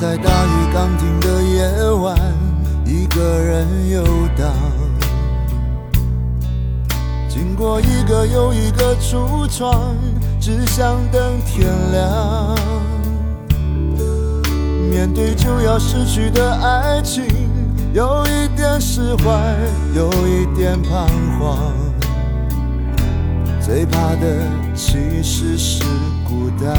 在大雨刚停的夜晚，一个人游荡，经过一个又一个橱窗，只想等天亮。面对就要失去的爱情，有一点释怀，有一点彷徨。最怕的其实是孤单。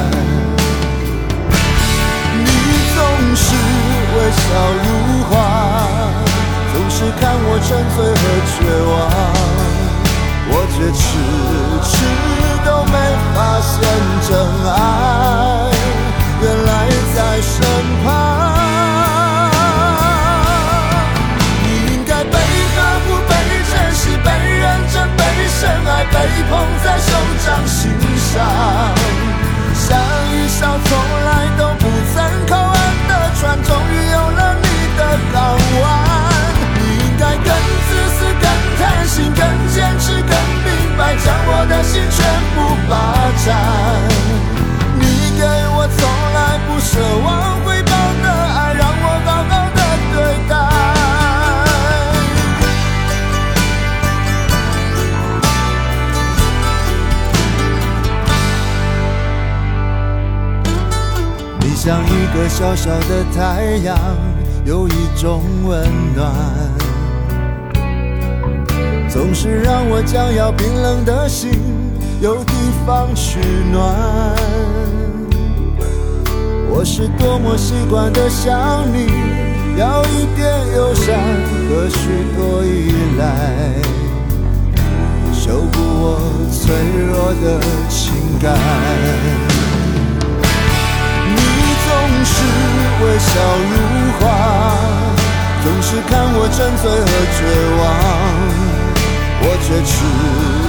沉醉和绝望，我却迟迟都没发现真爱，原来在身旁。你应该被呵护、被珍惜、被认真、被深爱被捧在手掌心上，像一个小小的太阳，有一种温暖，总是让我将要冰冷的心有地方取暖。我是多么习惯的想你，要一点友善和许多依赖，修补我脆弱的情感。笑如花，总是看我沉醉和绝望，我却迟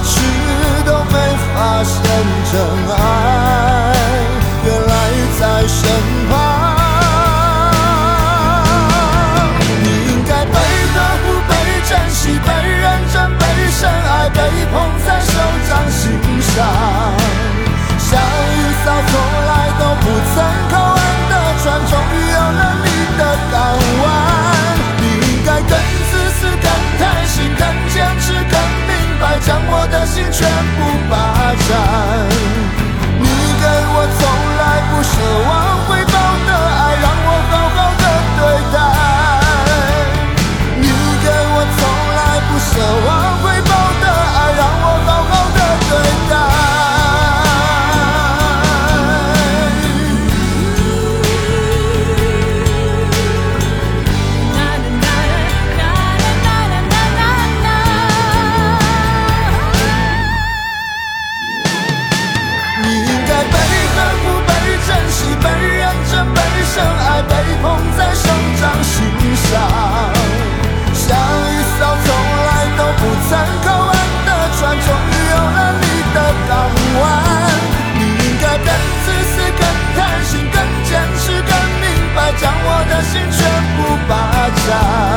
迟全部将我的心全部霸占。